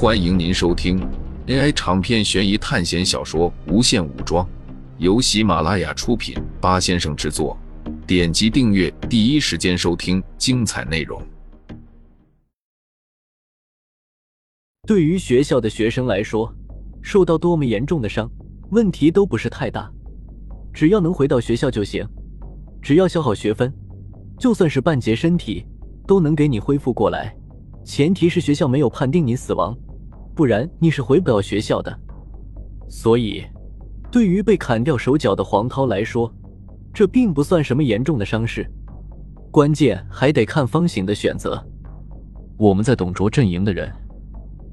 欢迎您收听 AI 长篇悬疑探险小说《无限武装》，由喜马拉雅出品，八先生制作。点击订阅，第一时间收听精彩内容。对于学校的学生来说，受到多么严重的伤，问题都不是太大，只要能回到学校就行。只要消耗学分，就算是半截身体都能给你恢复过来。前提是学校没有判定你死亡，不然你是回不到学校的。所以，对于被砍掉手脚的黄涛来说，这并不算什么严重的伤势。关键还得看方醒的选择。我们在董卓阵营的人，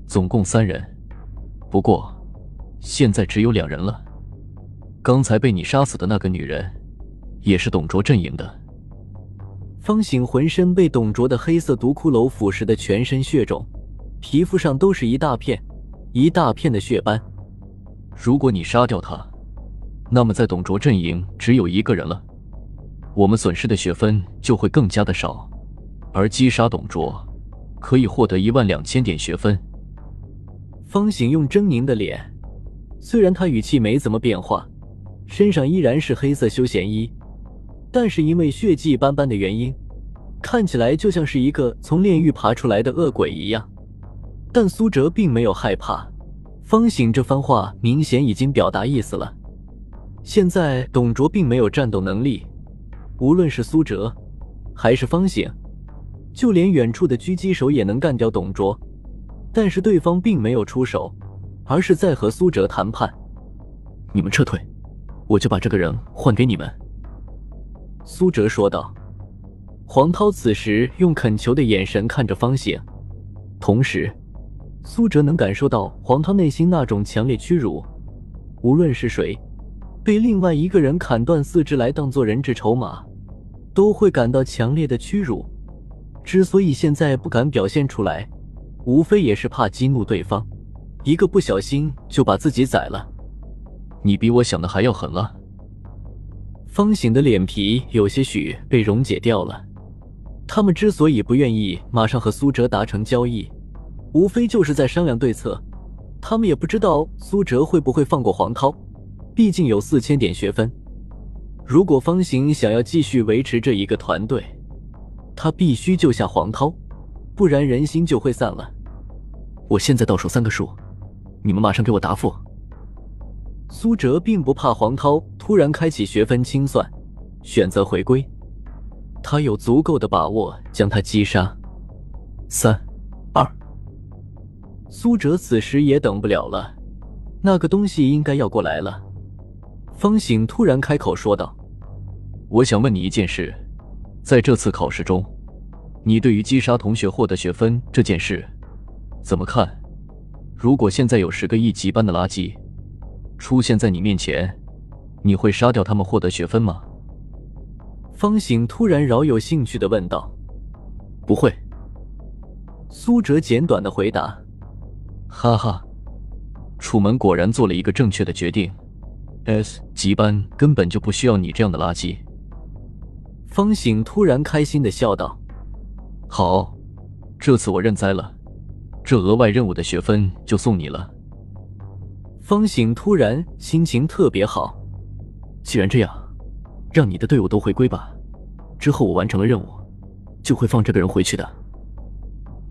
总共三人，不过现在只有两人了。刚才被你杀死的那个女人，也是董卓阵营的。方醒浑身被董卓的黑色毒骷髅腐蚀的全身血肿，皮肤上都是一大片一大片的血斑。如果你杀掉他，那么在董卓阵营只有一个人了，我们损失的学分就会更加的少。而击杀董卓可以获得一万两千点学分。方醒用狰狞的脸，虽然他语气没怎么变化，身上依然是黑色休闲衣。但是因为血迹斑斑的原因，看起来就像是一个从炼狱爬出来的恶鬼一样。但苏哲并没有害怕，方醒这番话明显已经表达意思了。现在董卓并没有战斗能力，无论是苏哲还是方醒，就连远处的狙击手也能干掉董卓，但是对方并没有出手，而是在和苏哲谈判。你们撤退，我就把这个人换给你们。苏哲说道。黄涛此时用恳求的眼神看着方醒，同时，苏哲能感受到黄涛内心那种强烈屈辱。无论是谁，被另外一个人砍断四肢来当做人质筹码，都会感到强烈的屈辱。之所以现在不敢表现出来，无非也是怕激怒对方，一个不小心就把自己宰了。你比我想的还要狠了。方醒的脸皮有些许被溶解掉了。他们之所以不愿意马上和苏哲达成交易，无非就是在商量对策。他们也不知道苏哲会不会放过黄涛，毕竟有四千点学分。如果方醒想要继续维持这一个团队，他必须救下黄涛，不然人心就会散了。我现在倒数三个数，你们马上给我答复。苏哲并不怕黄涛突然开启学分清算，选择回归。他有足够的把握将他击杀。三、苏哲此时也等不了了，那个东西应该要过来了。方醒突然开口说道：“我想问你一件事，在这次考试中，你对于击杀同学获得学分这件事怎么看？如果现在有十个一级班的垃圾。”出现在你面前，你会杀掉他们获得学分吗？方醒突然饶有兴趣的问道。不会。苏哲简短的回答。哈哈，楚门果然做了一个正确的决定。S 级班根本就不需要你这样的垃圾。方醒突然开心的笑道。好，这次我认栽了，这额外任务的学分就送你了。方醒突然心情特别好，既然这样，让你的队伍都回归吧。之后我完成了任务，就会放这个人回去的。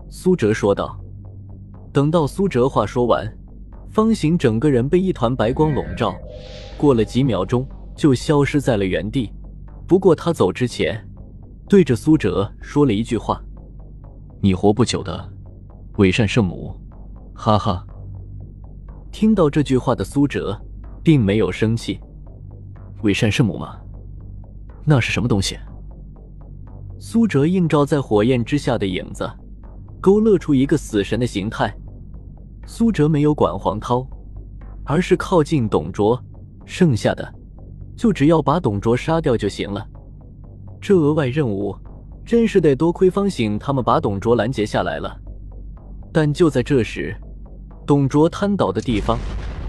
苏哲说道。等到苏哲话说完，方形整个人被一团白光笼罩，过了几秒钟就消失在了原地。不过他走之前，对着苏哲说了一句话：“你活不久的，伪善圣母。”哈哈。听到这句话的苏哲，并没有生气。伪善圣母吗？那是什么东西？苏哲映照在火焰之下的影子，勾勒出一个死神的形态。苏哲没有管黄涛，而是靠近董卓，剩下的就只要把董卓杀掉就行了。这额外任务真是得多亏方醒他们把董卓拦截下来了。但就在这时。董卓瘫倒的地方，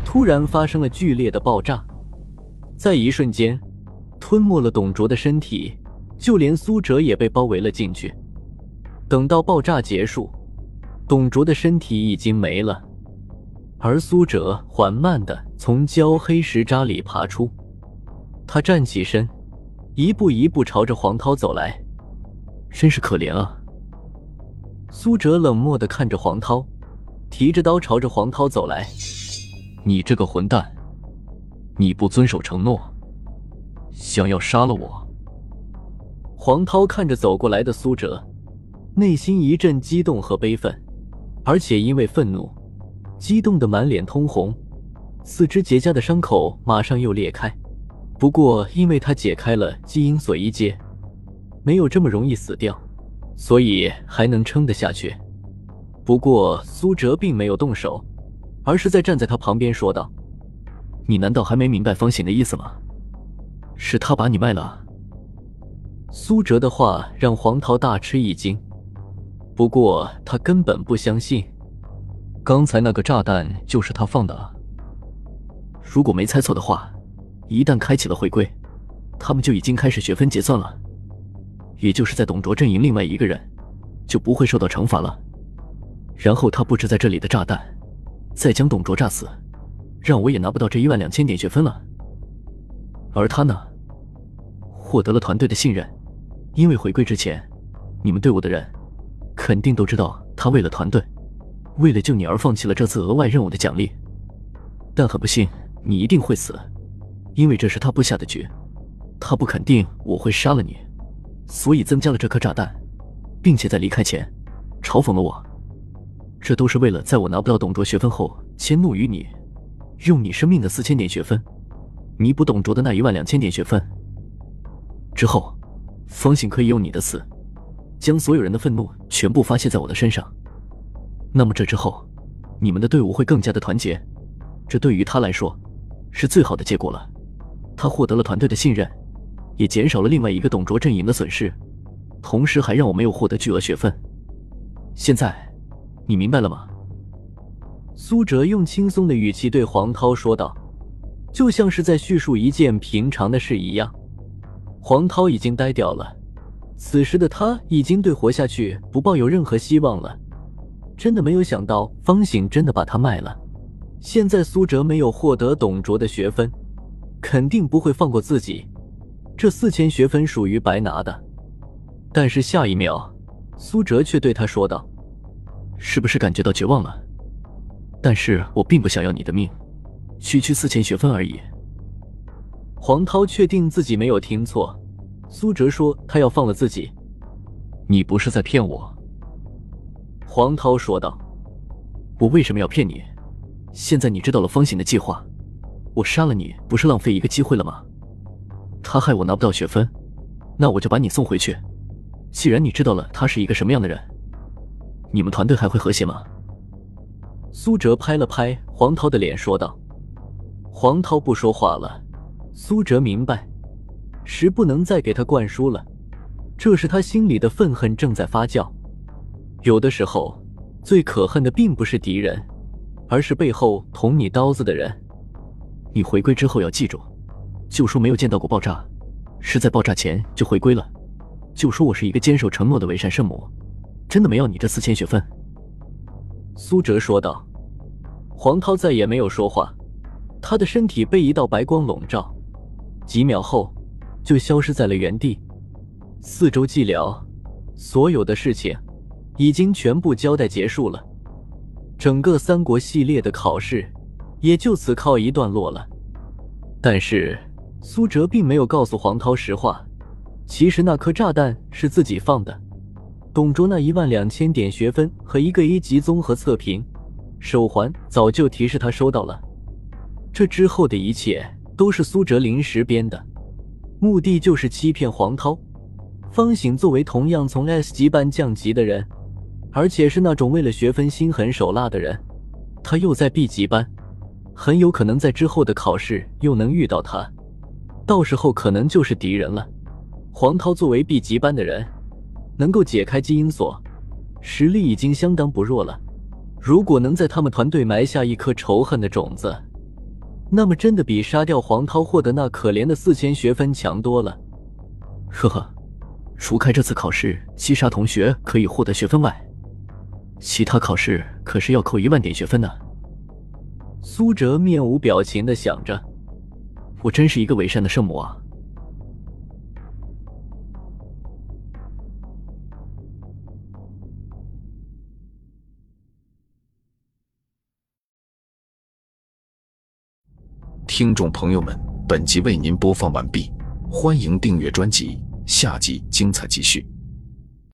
突然发生了剧烈的爆炸，在一瞬间，吞没了董卓的身体，就连苏哲也被包围了进去。等到爆炸结束，董卓的身体已经没了，而苏哲缓慢的从焦黑石渣里爬出。他站起身，一步一步朝着黄涛走来。真是可怜啊！苏哲冷漠的看着黄涛，提着刀朝着黄涛走来。你这个混蛋，你不遵守承诺，想要杀了我！黄涛看着走过来的苏哲，内心一阵激动和悲愤，而且因为愤怒，激动的满脸通红，四肢结痂的伤口马上又裂开。不过，因为他解开了基因锁一阶。没有这么容易死掉，所以还能撑得下去。不过苏哲并没有动手，而是在站在他旁边说道：“你难道还没明白方醒的意思吗？是他把你卖了。”苏哲的话让黄桃大吃一惊，不过他根本不相信，刚才那个炸弹就是他放的。如果没猜错的话，一旦开启了回归，他们就已经开始学分结算了。也就是在董卓阵营，另外一个人就不会受到惩罚了。然后他布置在这里的炸弹，再将董卓炸死，让我也拿不到这一万两千点学分了。而他呢，获得了团队的信任，因为回归之前，你们队伍的人肯定都知道他为了团队，为了救你而放弃了这次额外任务的奖励。但很不幸，你一定会死，因为这是他布下的局，他不肯定我会杀了你。所以增加了这颗炸弹，并且在离开前嘲讽了我，这都是为了在我拿不到董卓学分后迁怒于你，用你生命的四千点学分弥补董卓的那一万两千点学分。之后，方醒可以用你的死，将所有人的愤怒全部发泄在我的身上。那么这之后，你们的队伍会更加的团结，这对于他来说是最好的结果了。他获得了团队的信任。也减少了另外一个董卓阵营的损失，同时还让我没有获得巨额学分。现在，你明白了吗？苏哲用轻松的语气对黄涛说道，就像是在叙述一件平常的事一样。黄涛已经呆掉了，此时的他已经对活下去不抱有任何希望了。真的没有想到方醒真的把他卖了。现在苏哲没有获得董卓的学分，肯定不会放过自己。这四千学分属于白拿的，但是下一秒，苏哲却对他说道：“是不是感觉到绝望了？但是我并不想要你的命，区区四千学分而已。”黄涛确定自己没有听错，苏哲说他要放了自己。你不是在骗我？黄涛说道：“我为什么要骗你？现在你知道了方醒的计划，我杀了你不是浪费一个机会了吗？”他害我拿不到学分，那我就把你送回去。既然你知道了他是一个什么样的人，你们团队还会和谐吗？苏哲拍了拍黄涛的脸，说道。黄涛不说话了。苏哲明白，时不能再给他灌输了，这是他心里的愤恨正在发酵。有的时候，最可恨的并不是敌人，而是背后捅你刀子的人。你回归之后要记住。就说没有见到过爆炸，是在爆炸前就回归了。就说我是一个坚守承诺的伪善圣母，真的没要你这四千学分。”苏哲说道。黄涛再也没有说话，他的身体被一道白光笼罩，几秒后就消失在了原地。四周寂寥，所有的事情已经全部交代结束了，整个三国系列的考试也就此告一段落了。但是。苏哲并没有告诉黄涛实话，其实那颗炸弹是自己放的。董卓那一万两千点学分和一个一级综合测评，手环早就提示他收到了。这之后的一切都是苏哲临时编的，目的就是欺骗黄涛。方醒作为同样从 S 级班降级的人，而且是那种为了学分心狠手辣的人，他又在 B 级班，很有可能在之后的考试又能遇到他。到时候可能就是敌人了。黄涛作为 B 级班的人，能够解开基因锁，实力已经相当不弱了。如果能在他们团队埋下一颗仇恨的种子，那么真的比杀掉黄涛获得那可怜的四千学分强多了。呵呵，除开这次考试击杀同学可以获得学分外，其他考试可是要扣一万点学分呢。苏哲面无表情的想着：“我真是一个伪善的圣母啊！”听众朋友们，本集为您播放完毕，欢迎订阅专辑，下集精彩继续。